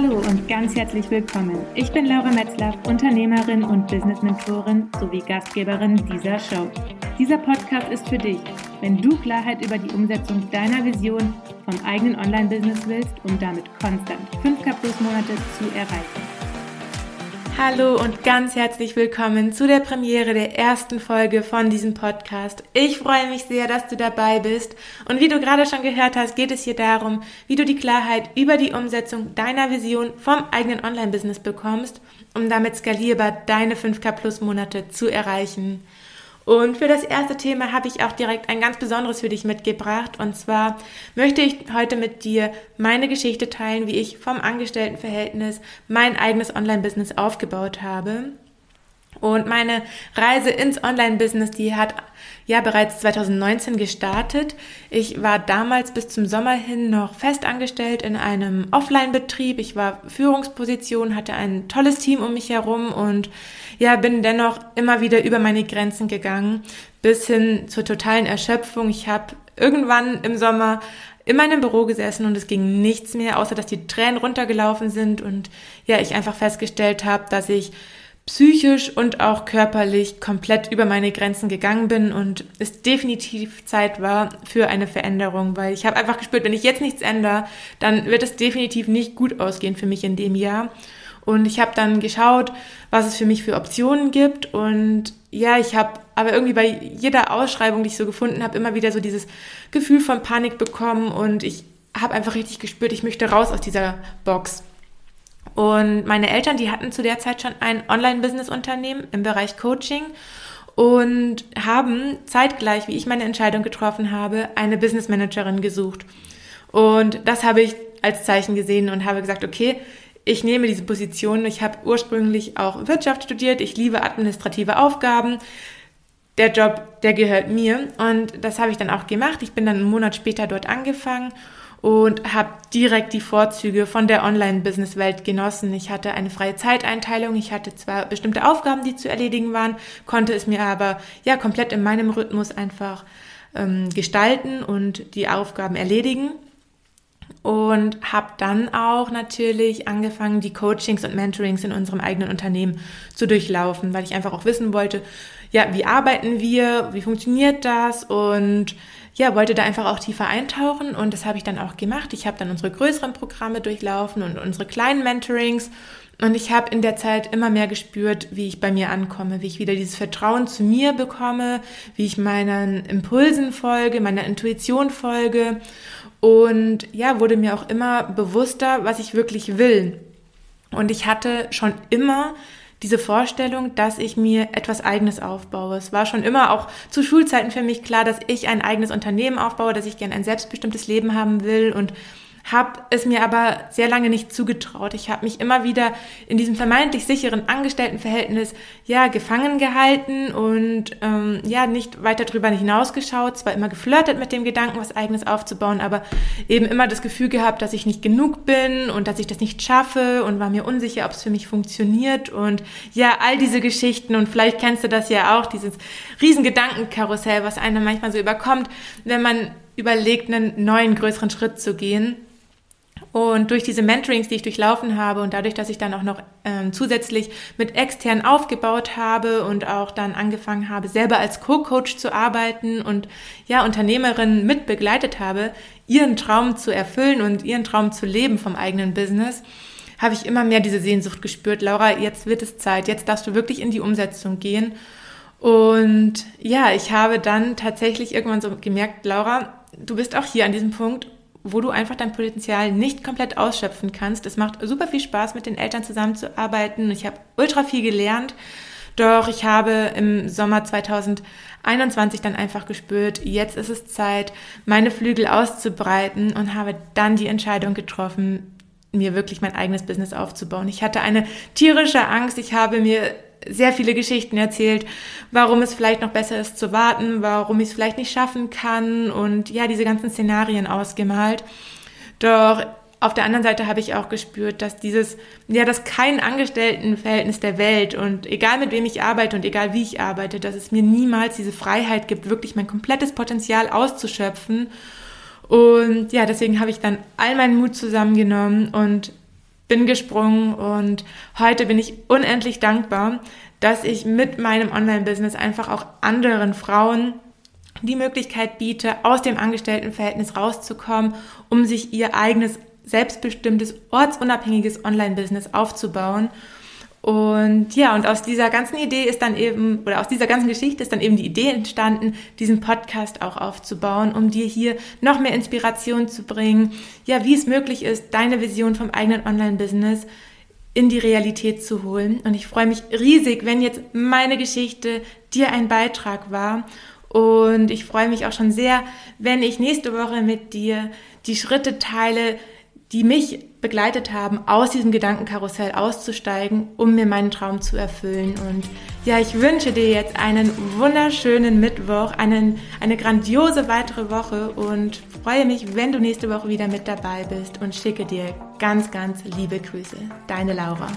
Hallo und ganz herzlich willkommen. Ich bin Laura Metzlaff, Unternehmerin und Business-Mentorin sowie Gastgeberin dieser Show. Dieser Podcast ist für dich, wenn du Klarheit über die Umsetzung deiner Vision vom eigenen Online-Business willst, um damit konstant 5K plus Monate zu erreichen. Hallo und ganz herzlich willkommen zu der Premiere der ersten Folge von diesem Podcast. Ich freue mich sehr, dass du dabei bist. Und wie du gerade schon gehört hast, geht es hier darum, wie du die Klarheit über die Umsetzung deiner Vision vom eigenen Online-Business bekommst, um damit skalierbar deine 5K plus Monate zu erreichen. Und für das erste Thema habe ich auch direkt ein ganz besonderes für dich mitgebracht. Und zwar möchte ich heute mit dir meine Geschichte teilen, wie ich vom Angestelltenverhältnis mein eigenes Online-Business aufgebaut habe. Und meine Reise ins Online-Business, die hat ja bereits 2019 gestartet. Ich war damals bis zum Sommer hin noch festangestellt in einem Offline-Betrieb. Ich war Führungsposition, hatte ein tolles Team um mich herum und ja, bin dennoch immer wieder über meine Grenzen gegangen, bis hin zur totalen Erschöpfung. Ich habe irgendwann im Sommer in meinem Büro gesessen und es ging nichts mehr, außer dass die Tränen runtergelaufen sind und ja, ich einfach festgestellt habe, dass ich psychisch und auch körperlich komplett über meine Grenzen gegangen bin und es definitiv Zeit war für eine Veränderung, weil ich habe einfach gespürt, wenn ich jetzt nichts ändere, dann wird es definitiv nicht gut ausgehen für mich in dem Jahr. Und ich habe dann geschaut, was es für mich für Optionen gibt. Und ja, ich habe aber irgendwie bei jeder Ausschreibung, die ich so gefunden habe, immer wieder so dieses Gefühl von Panik bekommen. Und ich habe einfach richtig gespürt, ich möchte raus aus dieser Box. Und meine Eltern, die hatten zu der Zeit schon ein Online-Business-Unternehmen im Bereich Coaching und haben zeitgleich, wie ich meine Entscheidung getroffen habe, eine Business Managerin gesucht. Und das habe ich als Zeichen gesehen und habe gesagt, okay, ich nehme diese Position. Ich habe ursprünglich auch Wirtschaft studiert. Ich liebe administrative Aufgaben. Der Job, der gehört mir. Und das habe ich dann auch gemacht. Ich bin dann einen Monat später dort angefangen und habe direkt die Vorzüge von der Online-Business-Welt genossen. Ich hatte eine freie Zeiteinteilung, ich hatte zwar bestimmte Aufgaben, die zu erledigen waren, konnte es mir aber ja komplett in meinem Rhythmus einfach ähm, gestalten und die Aufgaben erledigen und habe dann auch natürlich angefangen, die Coachings und Mentorings in unserem eigenen Unternehmen zu durchlaufen, weil ich einfach auch wissen wollte, ja, wie arbeiten wir, wie funktioniert das? Und ja, wollte da einfach auch tiefer eintauchen. Und das habe ich dann auch gemacht. Ich habe dann unsere größeren Programme durchlaufen und unsere kleinen Mentorings. Und ich habe in der Zeit immer mehr gespürt, wie ich bei mir ankomme, wie ich wieder dieses Vertrauen zu mir bekomme, wie ich meinen Impulsen folge, meiner Intuition folge und ja, wurde mir auch immer bewusster, was ich wirklich will. Und ich hatte schon immer diese Vorstellung, dass ich mir etwas Eigenes aufbaue. Es war schon immer auch zu Schulzeiten für mich klar, dass ich ein eigenes Unternehmen aufbaue, dass ich gerne ein selbstbestimmtes Leben haben will und habe es mir aber sehr lange nicht zugetraut. Ich habe mich immer wieder in diesem vermeintlich sicheren Angestelltenverhältnis ja gefangen gehalten und ähm, ja nicht weiter drüber hinausgeschaut. Zwar immer geflirtet mit dem Gedanken, was eigenes aufzubauen, aber eben immer das Gefühl gehabt, dass ich nicht genug bin und dass ich das nicht schaffe und war mir unsicher, ob es für mich funktioniert und ja all diese Geschichten und vielleicht kennst du das ja auch, dieses riesen Gedankenkarussell, was einem manchmal so überkommt, wenn man überlegt, einen neuen größeren Schritt zu gehen. Und durch diese Mentorings, die ich durchlaufen habe und dadurch, dass ich dann auch noch ähm, zusätzlich mit extern aufgebaut habe und auch dann angefangen habe, selber als Co-Coach zu arbeiten und ja, Unternehmerinnen mit begleitet habe, ihren Traum zu erfüllen und ihren Traum zu leben vom eigenen Business, habe ich immer mehr diese Sehnsucht gespürt. Laura, jetzt wird es Zeit, jetzt darfst du wirklich in die Umsetzung gehen. Und ja, ich habe dann tatsächlich irgendwann so gemerkt, Laura, du bist auch hier an diesem Punkt wo du einfach dein Potenzial nicht komplett ausschöpfen kannst. Es macht super viel Spaß, mit den Eltern zusammenzuarbeiten. Ich habe ultra viel gelernt. Doch ich habe im Sommer 2021 dann einfach gespürt, jetzt ist es Zeit, meine Flügel auszubreiten und habe dann die Entscheidung getroffen, mir wirklich mein eigenes Business aufzubauen. Ich hatte eine tierische Angst. Ich habe mir sehr viele Geschichten erzählt, warum es vielleicht noch besser ist zu warten, warum ich es vielleicht nicht schaffen kann und ja, diese ganzen Szenarien ausgemalt. Doch auf der anderen Seite habe ich auch gespürt, dass dieses, ja, dass kein Angestelltenverhältnis der Welt und egal mit wem ich arbeite und egal wie ich arbeite, dass es mir niemals diese Freiheit gibt, wirklich mein komplettes Potenzial auszuschöpfen. Und ja, deswegen habe ich dann all meinen Mut zusammengenommen und bin gesprungen und heute bin ich unendlich dankbar, dass ich mit meinem Online-Business einfach auch anderen Frauen die Möglichkeit biete, aus dem Angestelltenverhältnis rauszukommen, um sich ihr eigenes selbstbestimmtes, ortsunabhängiges Online-Business aufzubauen. Und ja, und aus dieser ganzen Idee ist dann eben, oder aus dieser ganzen Geschichte ist dann eben die Idee entstanden, diesen Podcast auch aufzubauen, um dir hier noch mehr Inspiration zu bringen, ja, wie es möglich ist, deine Vision vom eigenen Online-Business in die Realität zu holen. Und ich freue mich riesig, wenn jetzt meine Geschichte dir ein Beitrag war. Und ich freue mich auch schon sehr, wenn ich nächste Woche mit dir die Schritte teile, die mich begleitet haben, aus diesem Gedankenkarussell auszusteigen, um mir meinen Traum zu erfüllen. Und ja, ich wünsche dir jetzt einen wunderschönen Mittwoch, einen, eine grandiose weitere Woche und freue mich, wenn du nächste Woche wieder mit dabei bist und schicke dir ganz, ganz liebe Grüße. Deine Laura.